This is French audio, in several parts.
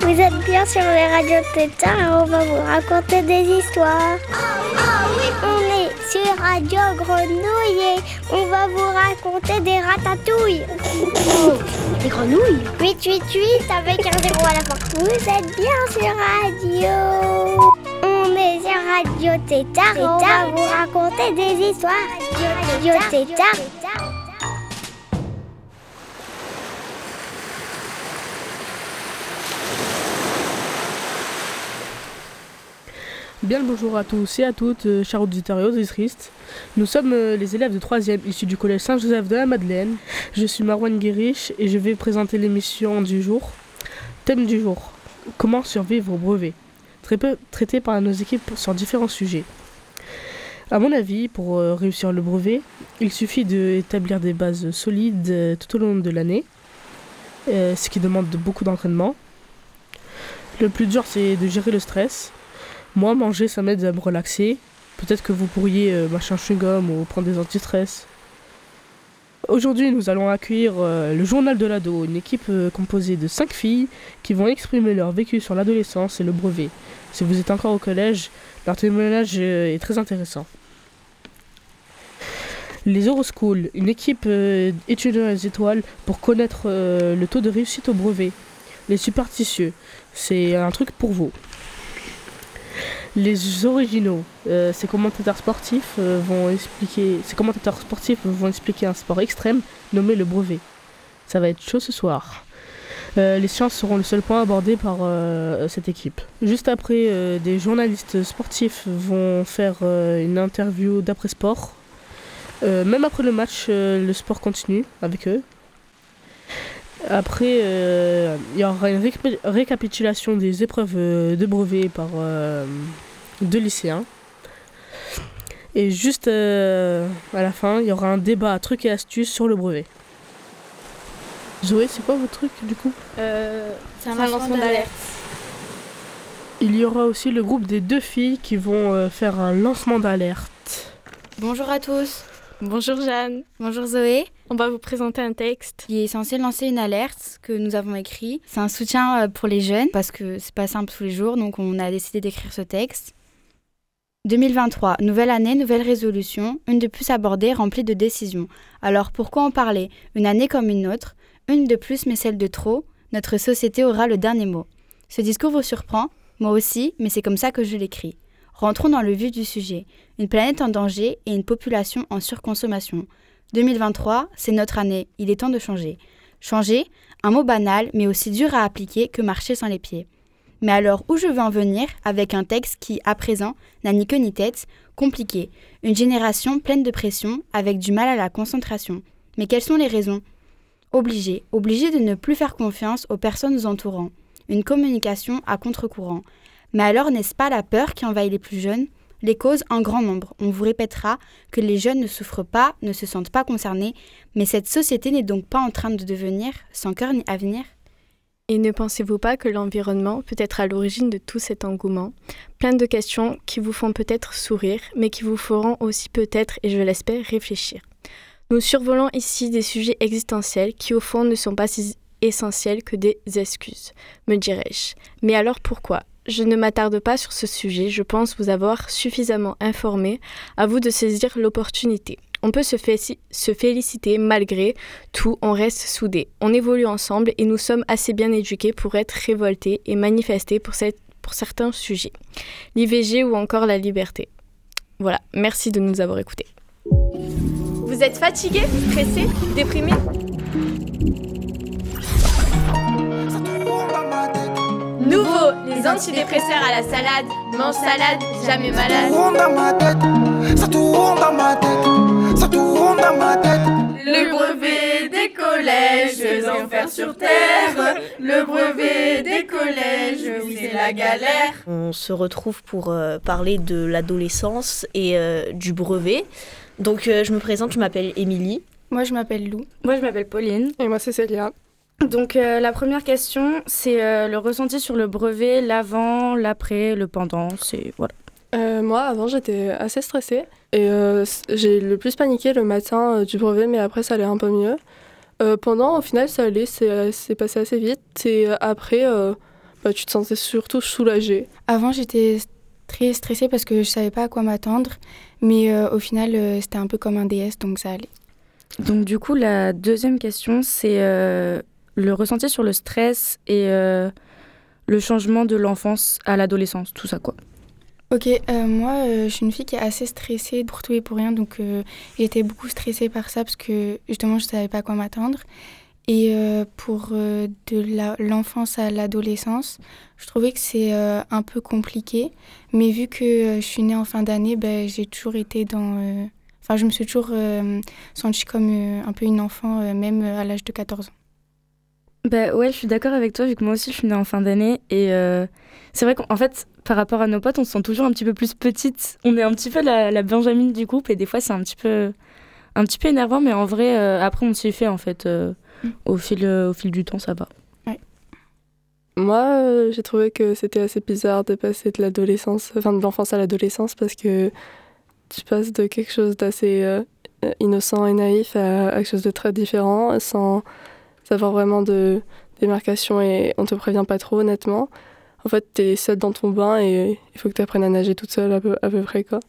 Vous êtes bien sur les radios Tétard et on va vous raconter des histoires. On est sur Radio Grenouille et on va vous raconter des ratatouilles. Des grenouilles 888 avec un zéro à la fin. Vous êtes bien sur Radio. Radio Tétard et on va vous raconter des histoires. Radio Tétard. Bien le bonjour à tous et à toutes, euh, chers auditeurs et auditrices. Nous sommes euh, les élèves de 3e issus du collège Saint-Joseph de la Madeleine. Je suis Marwan Guérich et je vais présenter l'émission du jour. Thème du jour Comment survivre au brevet? Très peu traité par nos équipes sur différents sujets. À mon avis, pour euh, réussir le brevet, il suffit d'établir des bases solides euh, tout au long de l'année, euh, ce qui demande de beaucoup d'entraînement. Le plus dur, c'est de gérer le stress. Moi, manger, ça m'aide à me relaxer. Peut-être que vous pourriez mâcher un chewing-gum ou prendre des anti-stress. Aujourd'hui, nous allons accueillir euh, le journal de l'ado, une équipe euh, composée de 5 filles qui vont exprimer leur vécu sur l'adolescence et le brevet. Si vous êtes encore au collège, leur témoignage euh, est très intéressant. Les Euroschool, une équipe étudiant les étoiles pour connaître le taux de réussite au brevet. Les superstitieux, c'est un truc pour vous. Les originaux, euh, ces commentateurs sportifs euh, vont expliquer, ces commentateurs sportifs vont expliquer un sport extrême nommé le brevet. Ça va être chaud ce soir. Euh, les sciences seront le seul point abordé par cette équipe. Juste après, des journalistes sportifs vont faire une interview d'après-sport. Euh, même après le match, le sport continue avec eux. Après, euh, il y aura une récap- récapitulation des épreuves euh, de brevet par euh, deux lycéens. Et juste euh, à la fin, il y aura un débat à trucs et astuces sur le brevet. Zoé, c'est quoi votre truc du coup? Euh, C'est un lancement d'alerte. Il y aura aussi le groupe des deux filles qui vont euh, faire un lancement d'alerte. Bonjour à tous. Bonjour Jeanne, Bonjour Zoé, on va vous présenter un texte. qui est censé lancer une alerte que nous avons écrit. C'est un soutien euh, pour les jeunes parce que c'est pas simple tous les jours, donc on a décidé d'écrire ce texte. 2023, nouvelle année, nouvelle résolution, une de plus abordée, remplie de décisions. Alors pourquoi en parler? Une année comme une autre, une de plus mais celle de trop, notre société aura le dernier mot. Ce discours vous surprend? Moi aussi, mais c'est comme ça que je l'écris. Rentrons dans le vif du sujet. Une planète en danger et une population en surconsommation. 2023, c'est notre année, il est temps de changer. Changer, un mot banal, mais aussi dur à appliquer que marcher sans les pieds. Mais alors, où je veux en venir avec un texte qui, à présent, n'a ni queue ni tête, compliqué, une génération pleine de pression, avec du mal à la concentration. Mais quelles sont les raisons? Obligé, obligé de ne plus faire confiance aux personnes entourant. Une communication à contre-courant. Mais alors, n'est-ce pas la peur qui envahit les plus jeunes? Les causes en grand nombre. On vous répétera que les jeunes ne souffrent pas, ne se sentent pas concernés, mais cette société n'est donc pas en train de devenir sans cœur ni avenir Et ne pensez-vous pas que l'environnement peut être à l'origine de tout cet engouement? Plein de questions qui vous font peut-être sourire, mais qui vous feront aussi peut-être, et je l'espère, réfléchir. Nous survolons ici des sujets existentiels qui au fond ne sont pas si essentiels que des excuses, me dirais-je. Mais alors pourquoi? Je ne m'attarde pas sur ce sujet, je pense vous avoir suffisamment informé, à vous de saisir l'opportunité. On peut se, féliciter malgré tout, on reste soudés. On évolue ensemble et nous sommes assez bien éduqués pour être révoltés et manifester pour, pour certains sujets. L'IVG ou encore la liberté. Voilà, merci de nous avoir écoutés. Vous êtes fatigué, stressé, déprimé Nouveau, les antidépresseurs à la salade. Mange salade, jamais malade. tourne dans ma tête, ça tourne dans ma tête, ça tourne dans ma tête. Le brevet des collèges, enfer sur terre. Le brevet des collèges, oui, c'est la galère. On se retrouve pour euh, parler de l'adolescence et euh, du brevet. Donc euh, je me présente, je m'appelle Émilie. Moi, je m'appelle Lou. Moi, je m'appelle Pauline. Et moi, c'est Célia. Donc, euh, la première question, c'est euh, le ressenti sur le brevet, l'avant, l'après, le pendant. C'est voilà. Euh, moi, avant, j'étais assez stressée. Et euh, j'ai le plus paniqué le matin euh, du brevet, mais après, ça allait un peu mieux. Euh, pendant, au final, ça allait, c'est c'est passé assez vite. Et euh, après, euh, bah, tu te sentais surtout soulagée. Avant, j'étais très stressée parce que je savais pas à quoi m'attendre, mais euh, au final, euh, c'était un peu comme un DS, donc ça allait. Donc du coup, la deuxième question, c'est euh, le ressenti sur le stress et euh, le changement de l'enfance à l'adolescence, tout ça quoi. Ok, euh, moi, euh, je suis une fille qui est assez stressée pour tout et pour rien, donc j'étais beaucoup stressée par ça parce que justement, je savais pas à quoi m'attendre. Et pour de l'enfance à l'adolescence, je trouvais que c'est un peu compliqué, mais vu que je suis née en fin d'année, ben, j'ai toujours été dans... Enfin, je me suis toujours sentie comme un peu une enfant, même à l'âge de 14 ans. Bah ouais, je suis d'accord avec toi, vu que moi aussi je suis née en fin d'année. Et euh, c'est vrai qu'en fait, par rapport à nos potes, on se sent toujours un petit peu plus petite. On est un petit peu la, la Benjamine du groupe, et des fois c'est un petit peu, un petit peu énervant, mais en vrai, euh, après on s'y fait en fait. euh, Mm. au, fil, euh, au fil du temps, ça va. Moi, euh, j'ai trouvé que c'était assez bizarre de passer de l'adolescence, enfin de l'enfance à l'adolescence, parce que tu passes de quelque chose d'assez euh, innocent et naïf à, à quelque chose de très différent, sans avoir vraiment de démarcation et on te prévient pas trop, honnêtement. En fait, t'es seule dans ton bain et il faut que tu apprennes à nager toute seule à peu, à peu près, quoi.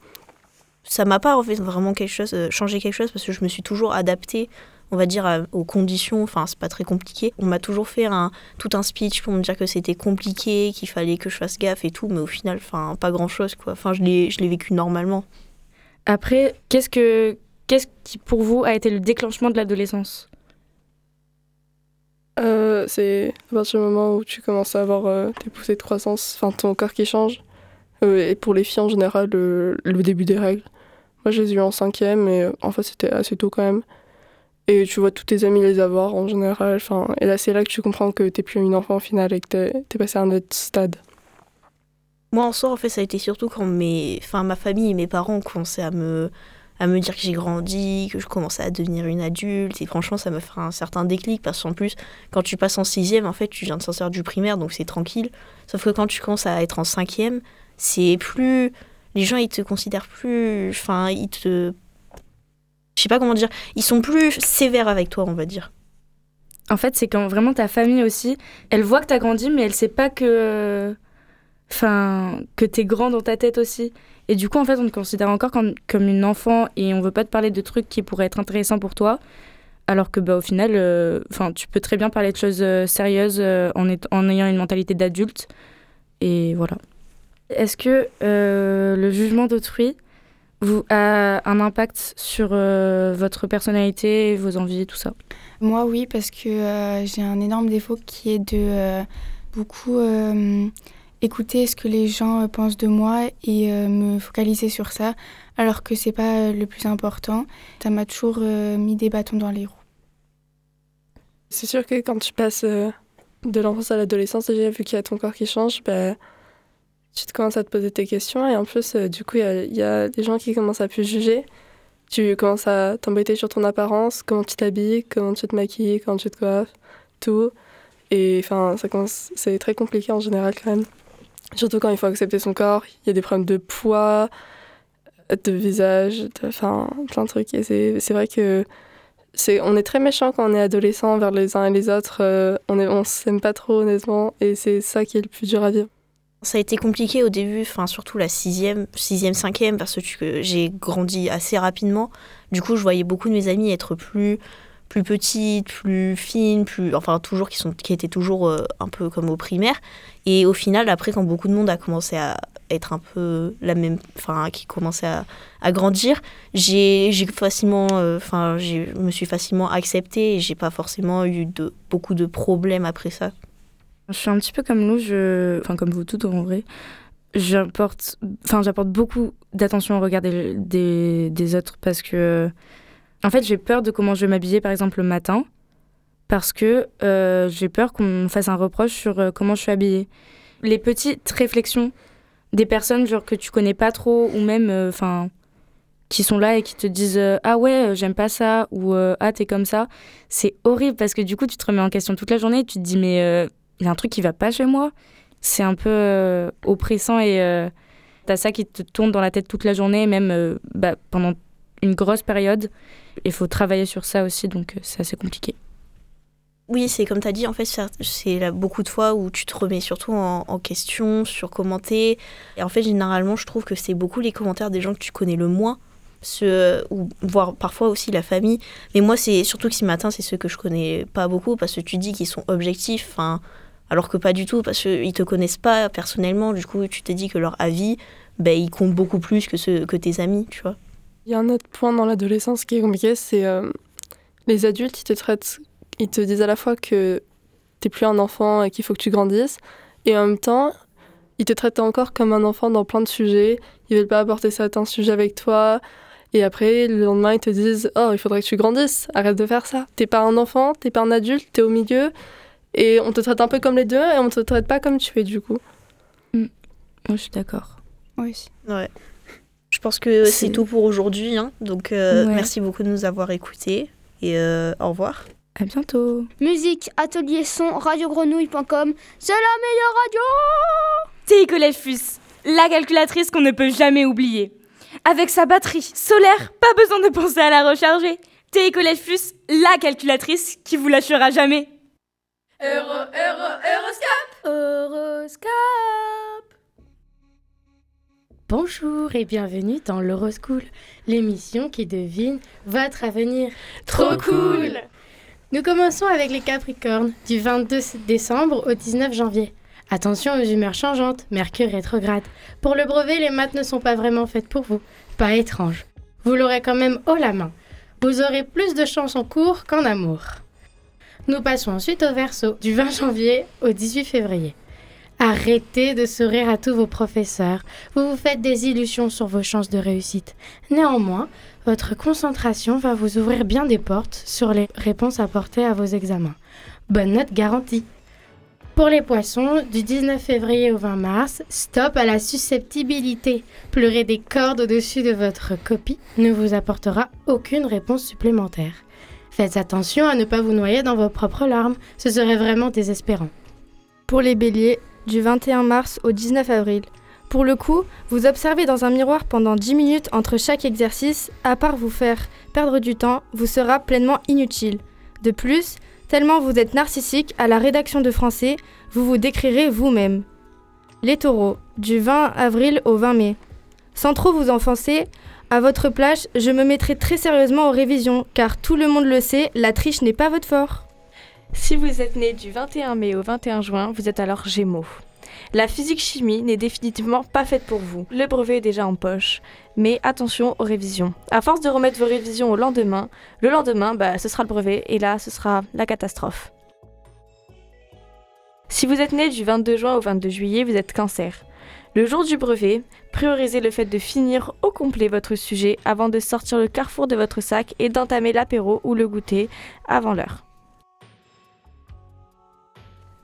Ça m'a pas en fait vraiment quelque chose, euh, changé quelque chose parce que je me suis toujours adaptée, on va dire, aux conditions. Enfin, c'est pas très compliqué. On m'a toujours fait un, tout un speech pour me dire que c'était compliqué, qu'il fallait que je fasse gaffe et tout, mais au final, enfin, pas grand chose quoi. Enfin, je l'ai, je l'ai vécu normalement. Après, qu'est-ce que qu'est-ce qui pour vous a été le déclenchement de l'adolescence? Euh, c'est à partir du moment où tu commences à avoir euh, tes poussées de croissance, enfin ton corps qui change. Euh, et pour les filles en général, le, début des règles. Moi, je les ai eu en cinquième, euh, en c'était assez tôt quand même. Et tu vois tous tes amis les avoir en général. Enfin, et là, c'est là que tu comprends que t'es plus une enfant au final et que t'es t'es passé à un autre stade. Moi, en soi, en fait, ça a été surtout quand mes, enfin, ma famille et mes parents commencé à me, à me dire que j'ai grandi, que je commençais à devenir une adulte. Et franchement, ça me fait un certain déclic parce qu'en plus, quand tu passes en sixième, en fait, tu viens de sortir du primaire, donc c'est tranquille. Sauf que quand tu commences à être en cinquième, c'est plus, les gens ils te considèrent plus, enfin, ils te, je sais pas comment dire, ils sont plus sévères avec toi, on va dire. En fait, c'est quand vraiment ta famille aussi, elle voit que t'as grandi, mais elle sait pas que, enfin, que t'es grand dans ta tête aussi. Et du coup, en fait, on te considère encore comme, une enfant et on veut pas te parler de trucs qui pourraient être intéressants pour toi. Alors que, bah, au final, euh, enfin, tu peux très bien parler de choses euh, sérieuses euh, en, ayant une mentalité d'adulte. Et voilà. Est-ce que le jugement d'autrui a un impact sur votre personnalité, vos envies, tout ça? Moi, oui, parce que j'ai un énorme défaut qui est de beaucoup écouter ce que les gens euh, pensent de moi et euh, me focaliser sur ça, alors que c'est pas euh, le plus important. Ça m'a toujours mis des bâtons dans les roues. C'est sûr que quand tu passes de l'enfance à l'adolescence, déjà vu qu'il y a ton corps qui change, bah, tu te commences à te poser tes questions et en plus, du coup, il y a, des gens qui commencent à plus juger. Tu commences à t'embêter sur ton apparence, comment tu t'habilles, comment tu te maquilles, comment tu te coiffes, tout. Et enfin, c'est très compliqué en général quand même. Surtout quand il faut accepter son corps, il y a des problèmes de poids, de visage, enfin, plein de trucs. Et c'est vrai que c'est, on est très méchant quand on est adolescent envers les uns et les autres. euh, on est, on s'aime pas trop honnêtement, et c'est ça qui est le plus dur à vivre. Ça a été compliqué au début, enfin surtout la sixième, sixième, cinquième, parce que j'ai grandi assez rapidement. Du coup, je voyais beaucoup de mes amis être plus, plus petites, plus fines, plus, enfin toujours qui sont, qui étaient toujours euh, un peu comme au primaire. Et au final, après, quand beaucoup de monde a commencé à être un peu la même, enfin qui commençait à, grandir, j'ai, facilement, euh, enfin, je me suis facilement acceptée et j'ai pas forcément eu de beaucoup de problèmes après ça. Je suis un petit peu comme nous, je... enfin comme vous toutes en vrai. J'apporte, enfin j'apporte beaucoup d'attention au regard des autres parce que, en fait, j'ai peur de comment je vais m'habiller par exemple le matin parce que euh, j'ai peur qu'on me fasse un reproche sur euh, comment je suis habillée. Les petites réflexions des personnes genre que tu connais pas trop ou même, euh, qui sont là et qui te disent ah ouais j'aime pas ça ou ah t'es comme ça, c'est horrible parce que du coup tu te remets en question toute la journée et tu te dis mais il y a un truc qui va pas chez moi. C'est un peu oppressant et, T'as ça qui te tourne dans la tête toute la journée, même bah, pendant une grosse période. Il faut travailler sur ça aussi, donc euh, c'est assez compliqué. Oui, c'est comme tu as dit, en fait, c'est beaucoup de fois où tu te remets surtout en, en question, sur commenter. Et en fait, généralement, je trouve que c'est beaucoup les commentaires des gens que tu connais le moins, ceux, ou voire parfois aussi la famille. Mais moi, c'est surtout que ce matin, c'est ceux que je connais pas beaucoup, parce que tu dis qu'ils sont objectifs, enfin, alors que pas du tout, parce qu'ils te connaissent pas personnellement. Du coup, tu te dis que leur avis, ben, il compte beaucoup plus que, que tes amis, tu vois. Il y a un autre point dans l'adolescence qui est compliqué, c'est euh, les adultes, ils te traitent, ils te disent à la fois que t'es plus un enfant et qu'il faut que tu grandisses, et en même temps, ils te traitent encore comme un enfant dans plein de sujets. Ils veulent pas aborder certains sujets avec toi. Et après, le lendemain, ils te disent Oh, il faudrait que tu grandisses, arrête de faire ça. T'es pas un enfant, t'es pas un adulte, t'es au milieu. Et on te traite un peu comme les deux, et on te traite pas comme tu es du coup. Moi, je suis d'accord. Oui. Ouais. Je pense que C'est- tout pour aujourd'hui. hein. Donc, euh, Ouais. merci beaucoup de nous avoir écoutés. Et euh, au revoir. À bientôt. Musique, atelier son, radiogrenouille.com, c'est la meilleure radio TI Collège FUS, la calculatrice qu'on ne peut jamais oublier. Avec sa batterie solaire, pas besoin de penser à la recharger. TI Collège FUS, la calculatrice qui vous lâchera jamais. Euro, euro, Horoscope Bonjour et bienvenue dans l'Horoscool, l'émission qui devine votre avenir. Trop cool Nous commençons avec les Capricornes, du 22 décembre au 19 janvier. Attention aux humeurs changeantes, Mercure rétrograde. Pour le brevet, les maths ne sont pas vraiment faites pour vous. Pas étrange. Vous l'aurez quand même haut la main. Vous aurez plus de chance en cours qu'en amour. Nous passons ensuite au Verseau, du 20 janvier au 18 février. Arrêtez de sourire à tous vos professeurs. Vous vous faites des illusions sur vos chances de réussite. Néanmoins, votre concentration va vous ouvrir bien des portes sur les réponses apportées à vos examens. Bonne note garantie. Pour les poissons, du 19 février au 20 mars, stop à la susceptibilité. Pleurer des cordes au-dessus de votre copie ne vous apportera aucune réponse supplémentaire. Faites attention à ne pas vous noyer dans vos propres larmes, ce serait vraiment désespérant. Pour les béliers, du 21 mars au 19 avril. Pour le coup, vous observez dans un miroir pendant 10 minutes entre chaque exercice, à part vous faire perdre du temps, vous sera pleinement inutile. De plus, tellement vous êtes narcissique, à la rédaction de français, vous vous décrirez vous-même. Les taureaux, du 20 avril au 20 mai. Sans trop vous enfoncer, à votre plage, je me mettrai très sérieusement aux révisions, car tout le monde le sait, la triche n'est pas votre fort. Si vous êtes né du 21 mai au 21 juin, vous êtes alors Gémeaux. La physique-chimie n'est définitivement pas faite pour vous. Le brevet est déjà en poche. Mais attention aux révisions. À force de remettre vos révisions au lendemain, le lendemain, bah, ce sera le brevet et là, ce sera la catastrophe. Si vous êtes né du 22 juin au 22 juillet, vous êtes Cancer. Le jour du brevet, priorisez le fait de finir au complet votre sujet avant de sortir le carrefour de votre sac et d'entamer l'apéro ou le goûter avant l'heure.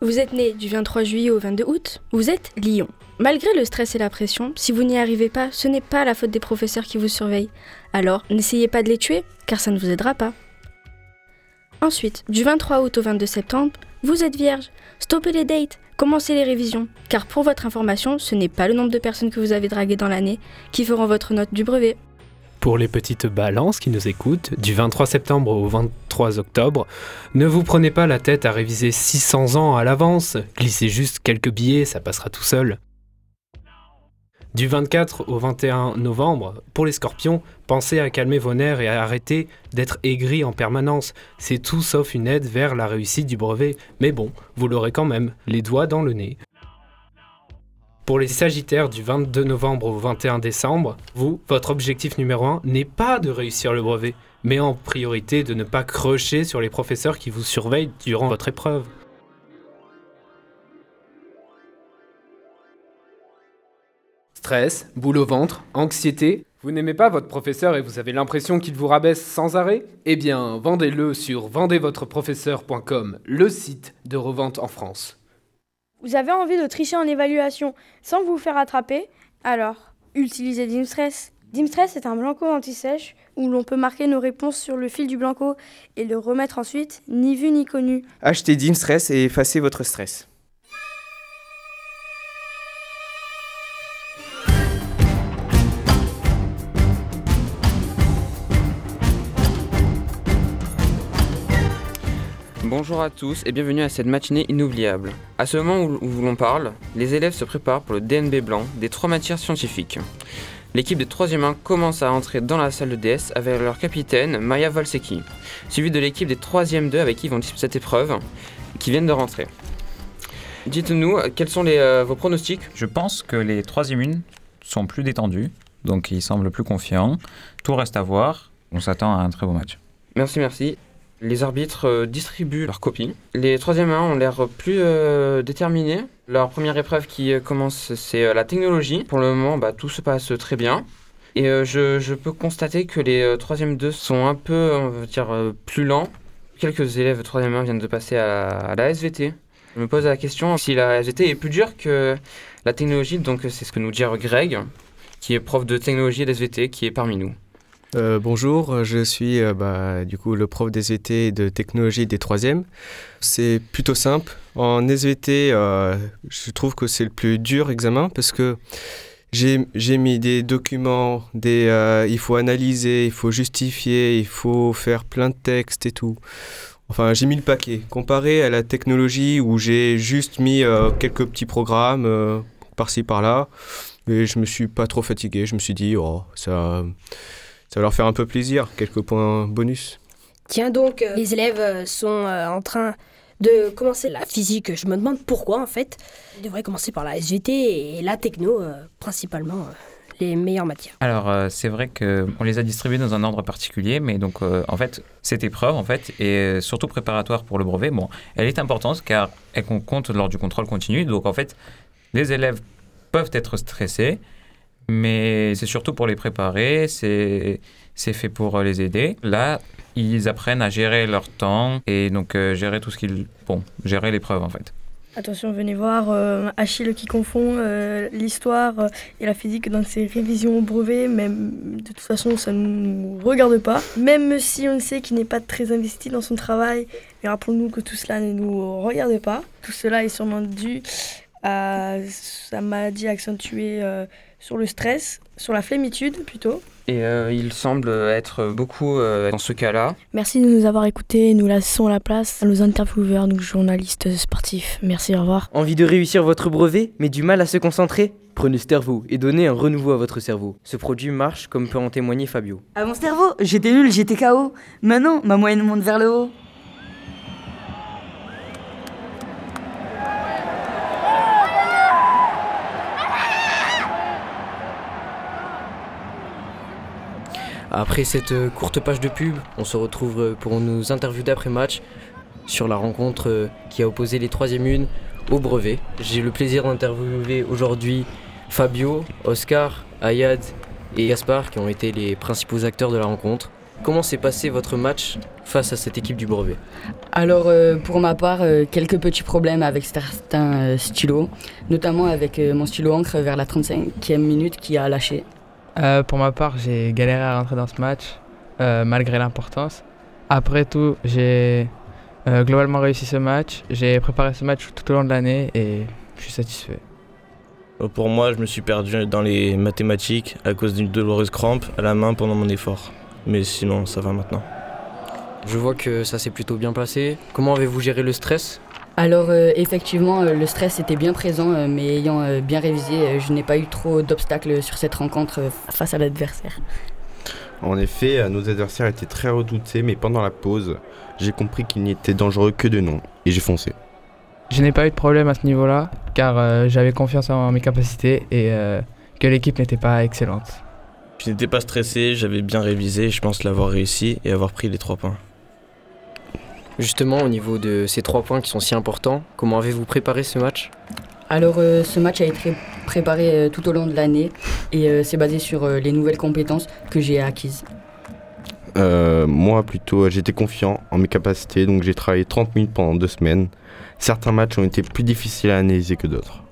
Vous êtes né du 23 juillet au 22 août, vous êtes Lion. Malgré le stress et la pression, si vous n'y arrivez pas, ce n'est pas la faute des professeurs qui vous surveillent. Alors, n'essayez pas de les tuer, car ça ne vous aidera pas. Ensuite, du 23 août au 22 septembre, vous êtes vierge. Stoppez les dates, commencez les révisions, car pour votre information, ce n'est pas le nombre de personnes que vous avez draguées dans l'année qui feront votre note du brevet. Pour les petites balances qui nous écoutent, du 23 septembre au 23 octobre, ne vous prenez pas la tête à réviser 600 ans à l'avance, glissez juste quelques billets, ça passera tout seul. Du 24 au 21 novembre, pour les scorpions, pensez à calmer vos nerfs et à arrêter d'être aigris en permanence. C'est tout sauf une aide vers la réussite du brevet, mais bon, vous l'aurez quand même, les doigts dans le nez. Pour les Sagittaires du 22 novembre au 21 décembre, vous, votre objectif numéro 1 n'est pas de réussir le brevet, mais en priorité de ne pas crocher sur les professeurs qui vous surveillent durant votre épreuve. Stress, boule au ventre, anxiété. Vous n'aimez pas votre professeur et vous avez l'impression qu'il vous rabaisse sans arrêt? Eh bien, vendez-le sur vendezvotreprofesseur.com, le site de revente en France. Vous avez envie de tricher en évaluation sans vous faire attraper? Alors, utilisez Dimstress. Dimstress est un blanco anti-sèche où l'on peut marquer nos réponses sur le fil du blanco et le remettre ensuite, ni vu ni connu. Achetez Dimstress et effacez votre stress. Bonjour à tous et bienvenue à cette matinée inoubliable. À ce moment où, où l'on parle, les élèves se préparent pour le DNB blanc des trois matières scientifiques. L'équipe des 3e 1 commence à entrer dans la salle de DS avec leur capitaine Maya Volseki, suivi de l'équipe des 3e 2 avec qui vont disputer cette épreuve, qui viennent de rentrer. Dites-nous, quels sont les, euh, vos pronostics? Je pense que les 3e 1 sont plus détendus, donc ils semblent plus confiants. Tout reste à voir. On s'attend à un très beau match. Merci, merci. Les arbitres euh, distribuent leurs copies. Les 3e 1 ont l'air plus euh, déterminés. Leur première épreuve qui euh, commence, c'est la technologie. Pour le moment, bah, tout se passe très bien. Et je, peux constater que les 3e 2 sont un peu, on va dire, plus lents. Quelques élèves 3e 1 viennent de passer à, à la SVT. Je me pose la question si la SVT est plus dure que la technologie. Donc c'est ce que nous dit Greg, qui est prof de technologie et d'SVT, qui est parmi nous. Euh, bonjour, je suis euh, bah, du coup le prof d'SVT de technologie des 3e. C'est plutôt simple. En SVT, euh, je trouve que c'est le plus dur examen parce que j'ai mis des documents, des, euh, il faut analyser, il faut justifier, il faut faire plein de textes et tout. Enfin, j'ai mis le paquet. Comparé à la technologie où j'ai juste mis quelques petits programmes par-ci par-là, et je me suis pas trop fatigué. Je me suis dit, oh, ça, ça va leur faire un peu plaisir, quelques points bonus. Tiens donc, euh, les élèves euh, sont euh, en train de commencer la physique. Je me demande pourquoi en fait. Ils devraient commencer par la SVT et la techno, euh, principalement euh, les meilleures matières. Alors, euh, c'est vrai qu'on les a distribués dans un ordre particulier, mais donc, euh, en fait, cette épreuve, en fait, est surtout préparatoire pour le brevet. Bon, elle est importante car elle compte lors du contrôle continu. Donc, en fait, les élèves peuvent être stressés, mais c'est surtout pour les préparer, c'est fait pour euh, les aider. Là, ils apprennent à gérer leur temps et donc euh, gérer tout ce qu'ils... Bon, gérer l'épreuve, en fait. Attention, venez voir euh, Achille qui confond l'histoire et la physique dans ses révisions au brevet. Même de toute façon, ça ne nous regarde pas. Même si on sait qu'il n'est pas très investi dans son travail, mais rappelons-nous que tout cela ne nous regarde pas. Tout cela est sûrement dû à sa maladie accentuée sur le stress, sur la flémitude plutôt. Et euh, il semble être beaucoup euh, dans ce cas-là. Merci de nous avoir écoutés. Nous laissons la place à nos intervieweurs, nos journalistes sportifs. Merci, au revoir. Envie de réussir votre brevet, mais du mal à se concentrer? Prenez Stervo et donnez un renouveau à votre cerveau. Ce produit marche comme peut en témoigner Fabio. À mon cerveau, j'étais nul, j'étais KO. Maintenant, ma moyenne monte vers le haut. Après cette euh, courte page de pub, on se retrouve euh, pour nos interviews d'après-match sur la rencontre euh, qui a opposé les 3e une au brevet. J'ai le plaisir d'interviewer aujourd'hui Fabio, Oscar, Ayad et Gaspard qui ont été les principaux acteurs de la rencontre. Comment s'est passé votre match face à cette équipe du brevet? Alors, pour ma part, quelques petits problèmes avec certains stylos, notamment avec mon stylo encre vers la 35e minute qui a lâché. Euh, pour ma part, j'ai galéré à rentrer dans ce match, euh, malgré l'importance. Après tout, j'ai euh, globalement réussi ce match. J'ai préparé ce match tout au long de l'année et je suis satisfait. Pour moi, je me suis perdu dans les mathématiques à cause d'une douloureuse crampe à la main pendant mon effort. Mais sinon, ça va maintenant. Je vois que ça s'est plutôt bien passé. Comment avez-vous géré le stress? Alors, euh, effectivement, euh, le stress était bien présent, euh, mais ayant euh, bien révisé, je n'ai pas eu trop d'obstacles sur cette rencontre face à l'adversaire. En effet, nos adversaires étaient très redoutés, mais pendant la pause, j'ai compris qu'ils n'étaient dangereux que de nom, et j'ai foncé. Je n'ai pas eu de problème à ce niveau-là, car euh, j'avais confiance en mes capacités et euh, que l'équipe n'était pas excellente. Je n'étais pas stressé, j'avais bien révisé, je pense l'avoir réussi et avoir pris les trois points. Justement, au niveau de ces trois points qui sont si importants, comment avez-vous préparé ce match Alors, euh, ce match a été préparé euh, tout au long de l'année et euh, c'est basé sur euh, les nouvelles compétences que j'ai acquises. Euh, moi, plutôt, j'étais confiant en mes capacités, donc j'ai travaillé 30 minutes pendant deux semaines. Certains matchs ont été plus difficiles à analyser que d'autres.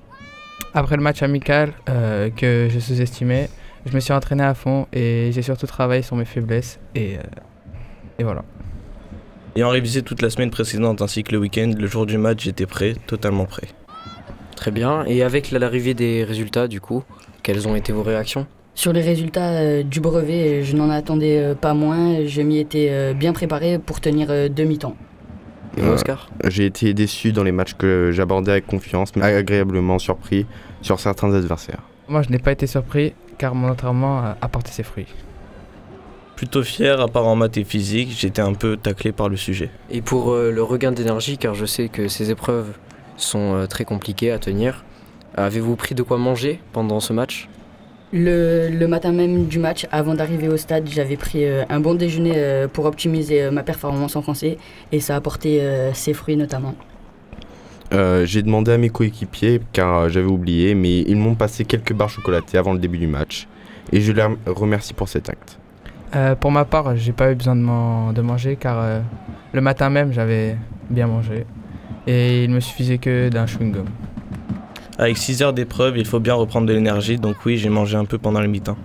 Après le match amical euh, que je sous-estimais, je me suis entraîné à fond et j'ai surtout travaillé sur mes faiblesses et, euh, et voilà. Ayant révisé toute la semaine précédente ainsi que le week-end, le jour du match, j'étais prêt, totalement prêt. Très bien. Et avec l'arrivée des résultats, du coup, quelles ont été vos réactions? Sur les résultats euh, du brevet, je n'en attendais euh, pas moins. Je m'y étais euh, bien préparé pour tenir euh, demi-temps. Et Oscar? J'ai été déçu dans les matchs que j'abordais avec confiance, mais agréablement surpris sur certains adversaires. Moi, je n'ai pas été surpris car mon entraînement a apporté ses fruits. Plutôt fier, à part en maths et physique, j'étais un peu taclé par le sujet. Et pour euh, le regain d'énergie, car je sais que ces épreuves sont euh, très compliquées à tenir, avez-vous pris de quoi manger pendant ce match? Le, le matin même du match, avant d'arriver au stade, j'avais pris euh, un bon déjeuner euh, pour optimiser euh, ma performance en français et ça a apporté euh, ses fruits notamment. Euh, j'ai demandé à mes coéquipiers car j'avais oublié, mais ils m'ont passé quelques barres chocolatées avant le début du match et je les rem- remercie pour cet acte. Euh, pour ma part, j'ai pas eu besoin de, man- de manger car euh, le matin même, j'avais bien mangé et il me suffisait que d'un chewing-gum. Avec 6 heures d'épreuve, il faut bien reprendre de l'énergie, donc oui, j'ai mangé un peu pendant le mi-temps.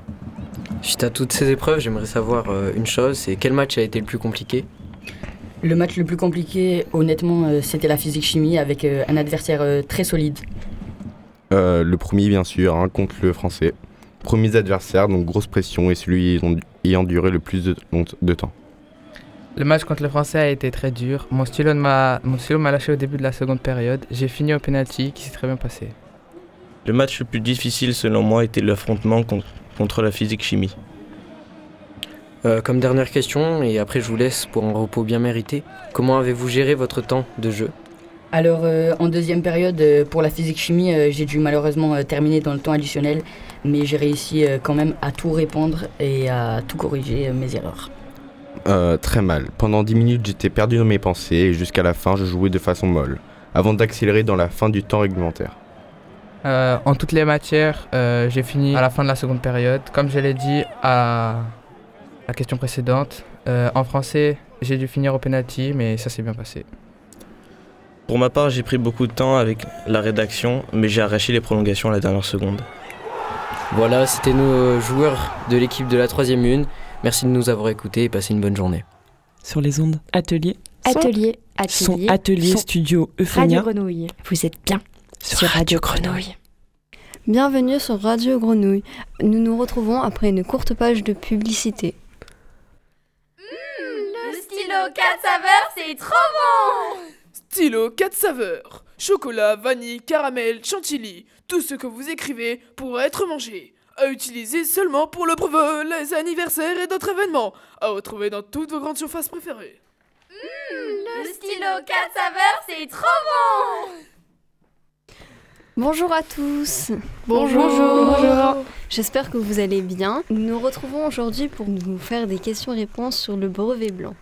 Suite à toutes ces épreuves, j'aimerais savoir euh, une chose, c'est quel match a été le plus compliqué? Le match le plus compliqué, honnêtement, euh, c'était la physique-chimie avec euh, un adversaire euh, très solide. Euh, le premier, bien sûr, hein, contre le français. Premier adversaire, donc grosse pression et celui ayant, duré le plus de, de temps. Le match contre le Français a été très dur. Mon stylo m'a mon stylo m'a lâché au début de la seconde période. J'ai fini au penalty qui s'est très bien passé. Le match le plus difficile selon moi était l'affrontement con- contre la physique-chimie. Euh, Comme dernière question, et après je vous laisse pour un repos bien mérité, comment avez-vous géré votre temps de jeu? Alors, euh, en deuxième période, euh, pour la physique-chimie, euh, j'ai dû malheureusement euh, terminer dans le temps additionnel, mais j'ai réussi euh, quand même à tout répondre et à tout corriger euh, mes erreurs. Euh, très mal. Pendant 10 minutes, j'étais perdu dans mes pensées et jusqu'à la fin, je jouais de façon molle, avant d'accélérer dans la fin du temps réglementaire. Euh, en toutes les matières, euh, j'ai fini à la fin de la seconde période. Comme je l'ai dit à la question précédente, euh, en français, j'ai dû finir au penalty, mais ça s'est bien passé. Pour ma part, j'ai pris beaucoup de temps avec la rédaction, mais j'ai arraché les prolongations à la dernière seconde. Voilà, c'était nos joueurs de l'équipe de la troisième une. Merci de nous avoir écoutés et passez une bonne journée. Sur les ondes Atelier. Atelier, Son atelier. atelier son- studio Euphonia. Radio Grenouille. Vous êtes bien sur, Radio Grenouille. Bienvenue sur Radio Grenouille. Nous nous retrouvons après une courte page de publicité. Le stylo 4 saveurs, c'est trop bon Stylo 4 saveurs. Chocolat, vanille, caramel, chantilly. Tout ce que vous écrivez pourra être mangé. À utiliser seulement pour le brevet, les anniversaires et d'autres événements. À retrouver dans toutes vos grandes surfaces préférées. Le stylo 4 saveurs, c'est trop bon Bonjour à tous. Bonjour. Bonjour. J'espère que vous allez bien. Nous nous retrouvons aujourd'hui pour nous faire des questions-réponses sur le brevet blanc.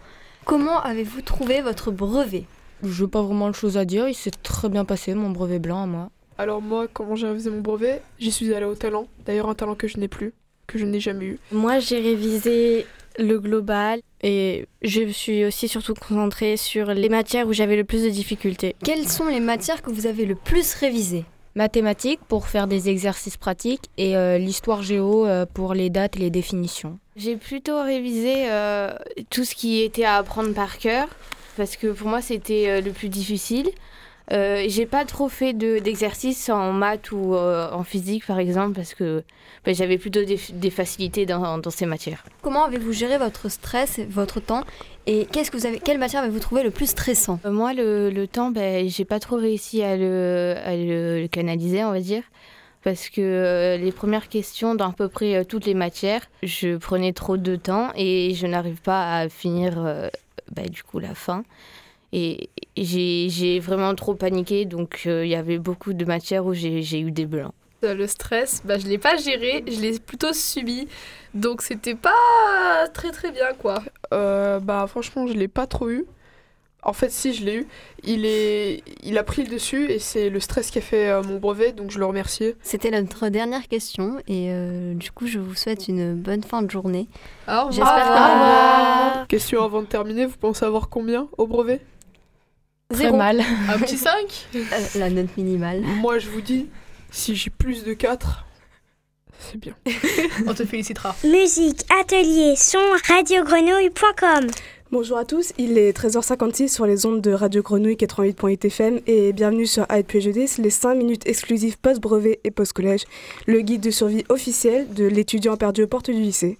Comment avez-vous trouvé votre brevet? Je n'ai pas vraiment de choses à dire, il s'est très bien passé mon brevet blanc à moi. Alors moi, comment j'ai révisé mon brevet J'y suis allée au talent. D'ailleurs, un talent que je n'ai plus, que je n'ai jamais eu. Moi, j'ai révisé le global et je me suis aussi surtout concentrée sur les matières où j'avais le plus de difficultés. Quelles sont les matières que vous avez le plus révisées? Mathématiques pour faire des exercices pratiques et euh, l'histoire géo euh, pour les dates et les définitions. J'ai plutôt révisé euh, tout ce qui était à apprendre par cœur parce que pour moi c'était euh, le plus difficile. Euh, j'ai pas trop fait de- d'exercices en maths ou euh, en physique par exemple parce que bah, j'avais plutôt des, des facilités dans, dans ces matières. Comment avez-vous géré votre stress votre temps Et qu'est-ce que vous avez Quelle matière avez-vous trouvé le plus stressant? Euh, Moi, le, le temps, ben, j'ai pas trop réussi à le, à le- le canaliser, on va dire. Parce que les premières questions, dans à peu près toutes les matières, je prenais trop de temps et je n'arrive pas à finir ben, du coup la fin. Et j'ai j'ai vraiment trop paniqué, donc euh, il y avait beaucoup de matières où j'ai j'ai eu des blancs. Euh, Le stress, bah, je l'ai pas géré, je l'ai plutôt subi. Donc c'était pas très très bien quoi. Euh, bah franchement, je l'ai pas trop eu. En fait, si je l'ai eu, il est, il a pris le dessus et c'est le stress qui a fait euh, mon brevet, donc je le remercie. C'était notre dernière question et euh, du coup je vous souhaite une bonne fin de journée. Au revoir. Que-. Question avant de terminer, vous pensez avoir combien au brevet? Zéro. Un petit 5 Euh, La note minimale. Moi, je vous dis, si j'ai plus de 4, c'est bien. On te félicitera. Musique, atelier, son, radiogrenouille.com. Bonjour à tous, il est 13h56 sur les ondes de Radio Grenouille 88.8 FM et bienvenue sur Hype PGD, les 5 minutes exclusives post-brevet et post-collège, le guide de survie officiel de l'étudiant perdu aux portes du lycée.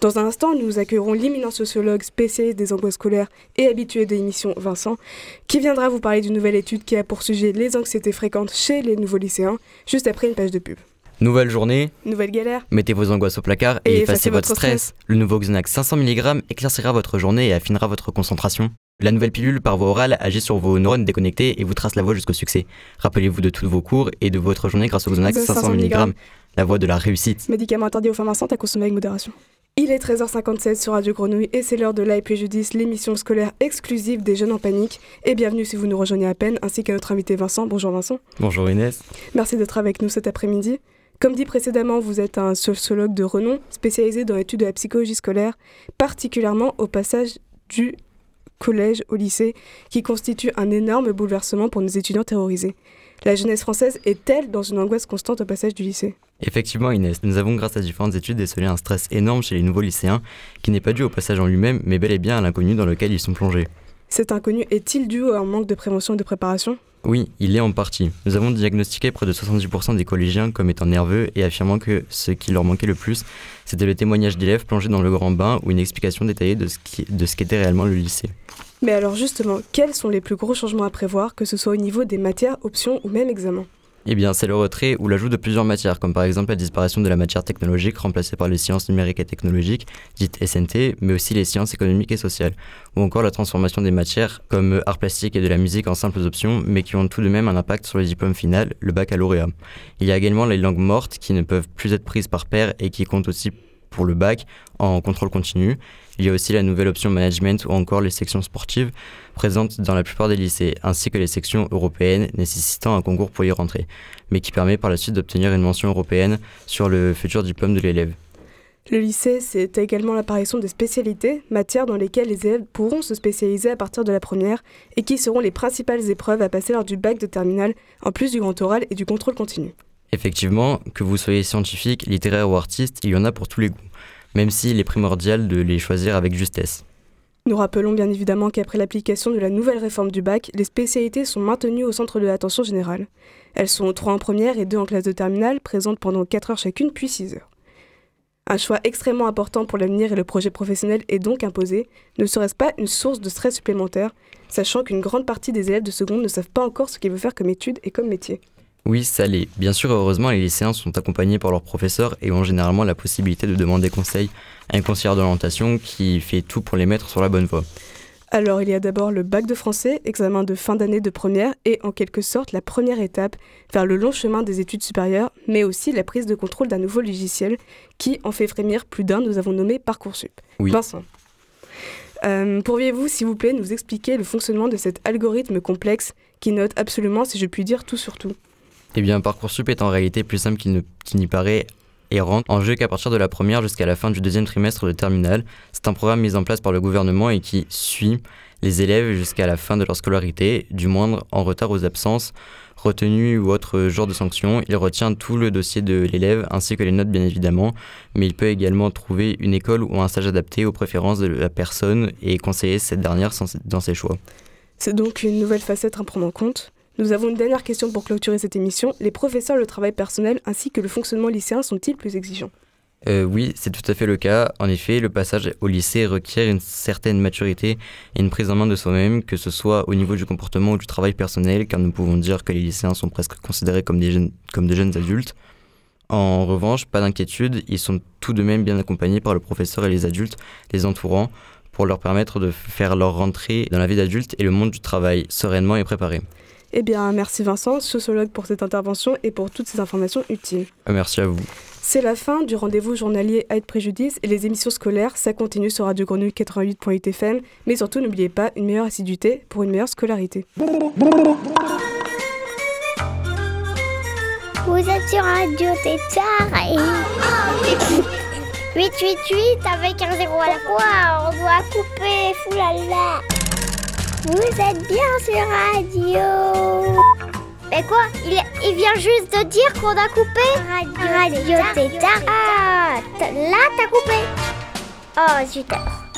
Dans un instant, nous accueillerons l'imminent sociologue spécialiste des angoisses scolaires et habitué de l'émission Vincent, qui viendra vous parler d'une nouvelle étude qui a pour sujet les anxiétés fréquentes chez les nouveaux lycéens, juste après une page de pub. Nouvelle journée, Nouvelle galère mettez vos angoisses au placard et, Et effacez, effacez votre votre stress. stress. Le nouveau Xanax 500 mg éclaircira votre journée et affinera votre concentration. La nouvelle pilule par voie orale agit sur vos neurones déconnectés et vous trace la voie jusqu'au succès. Rappelez-vous de tous vos cours et de votre journée grâce au Xanax De 500 mg, la voie de la réussite. Médicament interdit aux femmes enceintes à consommer avec modération. Il est 13h57 sur Radio Grenouille et c'est l'heure de Live Préjudice, l'émission scolaire exclusive des jeunes en panique. Et bienvenue si vous nous rejoignez à peine, ainsi qu'à notre invité Vincent. Bonjour Vincent. Bonjour Inès. Merci d'être avec nous cet après-midi. Comme dit précédemment, vous êtes un sociologue de renom spécialisé dans l'étude de la psychologie scolaire, particulièrement au passage du collège au lycée, qui constitue un énorme bouleversement pour nos étudiants terrorisés. La jeunesse française est-elle dans une angoisse constante au passage du lycée? Effectivement Inès, nous avons grâce à différentes études décelé un stress énorme chez les nouveaux lycéens qui n'est pas dû au passage en lui-même mais bel et bien à l'inconnu dans lequel ils sont plongés. Cet inconnu est-il dû à un manque de prévention et de préparation? Oui, il est en partie. Nous avons diagnostiqué près de 70% des collégiens comme étant nerveux et affirmant que ce qui leur manquait le plus, c'était le témoignage d'élèves plongés dans le grand bain ou une explication détaillée de ce qu'était réellement le lycée. Mais alors justement, quels sont les plus gros changements à prévoir, que ce soit au niveau des matières, options ou même examens? Eh bien, c'est le retrait ou l'ajout de plusieurs matières, comme par exemple la disparition de la matière technologique remplacée par les sciences numériques et technologiques, dites SNT, mais aussi les sciences économiques et sociales, ou encore la transformation des matières comme art plastique et de la musique en simples options, mais qui ont tout de même un impact sur le diplôme final, le baccalauréat. Il y a également les langues mortes qui ne peuvent plus être prises par pair et qui comptent aussi pour le bac en contrôle continu. Il y a aussi la nouvelle option management ou encore les sections sportives présentes dans la plupart des lycées, ainsi que les sections européennes nécessitant un concours pour y rentrer, mais qui permet par la suite d'obtenir une mention européenne sur le futur diplôme de l'élève. Le lycée, c'est également l'apparition de spécialités, matières dans lesquelles les élèves pourront se spécialiser à partir de la première et qui seront les principales épreuves à passer lors du bac de terminale, en plus du grand oral et du contrôle continu. Effectivement, que vous soyez scientifique, littéraire ou artiste, il y en a pour tous les goûts, même s'il est primordial de les choisir avec justesse. Nous rappelons bien évidemment qu'après l'application de la nouvelle réforme du bac, les spécialités sont maintenues au centre de l'attention générale. Elles sont trois en première et deux en classe de terminale, présentes pendant 4 heures chacune, puis 6 heures. Un choix extrêmement important pour l'avenir et le projet professionnel est donc imposé. Ne serait-ce pas une source de stress supplémentaire, sachant qu'une grande partie des élèves de seconde ne savent pas encore ce qu'ils veulent faire comme études et comme métier Oui, ça l'est. Bien sûr, heureusement, les lycéens sont accompagnés par leurs professeurs et ont généralement la possibilité de demander conseil à un conseiller d'orientation qui fait tout pour les mettre sur la bonne voie. Alors, il y a d'abord le bac de français, examen de fin d'année de première, et en quelque sorte la première étape vers le long chemin des études supérieures, mais aussi la prise de contrôle d'un nouveau logiciel qui en fait frémir plus d'un, nous avons nommé Parcoursup. Oui. Vincent. Euh, Pourriez-vous, s'il vous plaît, nous expliquer le fonctionnement de cet algorithme complexe qui note absolument, si je puis dire, tout sur tout? Eh bien, Parcoursup est en réalité plus simple qu'il n'y paraît et en jeu qu'à partir de la première jusqu'à la fin du deuxième trimestre de terminale. C'est un programme mis en place par le gouvernement et qui suit les élèves jusqu'à la fin de leur scolarité, du moindre en retard aux absences, retenues ou autre genre de sanctions. Il retient tout le dossier de l'élève ainsi que les notes bien évidemment, mais il peut également trouver une école ou un stage adapté aux préférences de la personne et conseiller cette dernière dans ses choix. C'est donc une nouvelle facette à prendre en compte. Nous avons une dernière question pour clôturer cette émission. Les professeurs, le travail personnel ainsi que le fonctionnement lycéen sont-ils plus exigeants? Euh, oui, c'est tout à fait le cas. En effet, le passage au lycée requiert une certaine maturité et une prise en main de soi-même, que ce soit au niveau du comportement ou du travail personnel, car nous pouvons dire que les lycéens sont presque considérés comme des jeunes, comme de jeunes adultes. En revanche, pas d'inquiétude, ils sont tout de même bien accompagnés par le professeur et les adultes les entourant pour leur permettre de faire leur rentrée dans la vie d'adulte et le monde du travail sereinement et préparé. Eh bien, merci Vincent, sociologue, pour cette intervention et pour toutes ces informations utiles. Euh, Merci à vous. C'est la fin du rendez-vous journalier Aide Préjudice et les émissions scolaires, ça continue sur Radio Grenouille 88.8 FM, mais surtout n'oubliez pas une meilleure assiduité pour une meilleure scolarité. Vous êtes sur Radio Tétard et... 888 avec un zéro à la fois, on doit couper, foulala. Vous êtes bien sur Radio. Mais quoi il, il vient juste de dire qu'on a coupé Radio Tétard. Ah, là t'as coupé. Oh alors.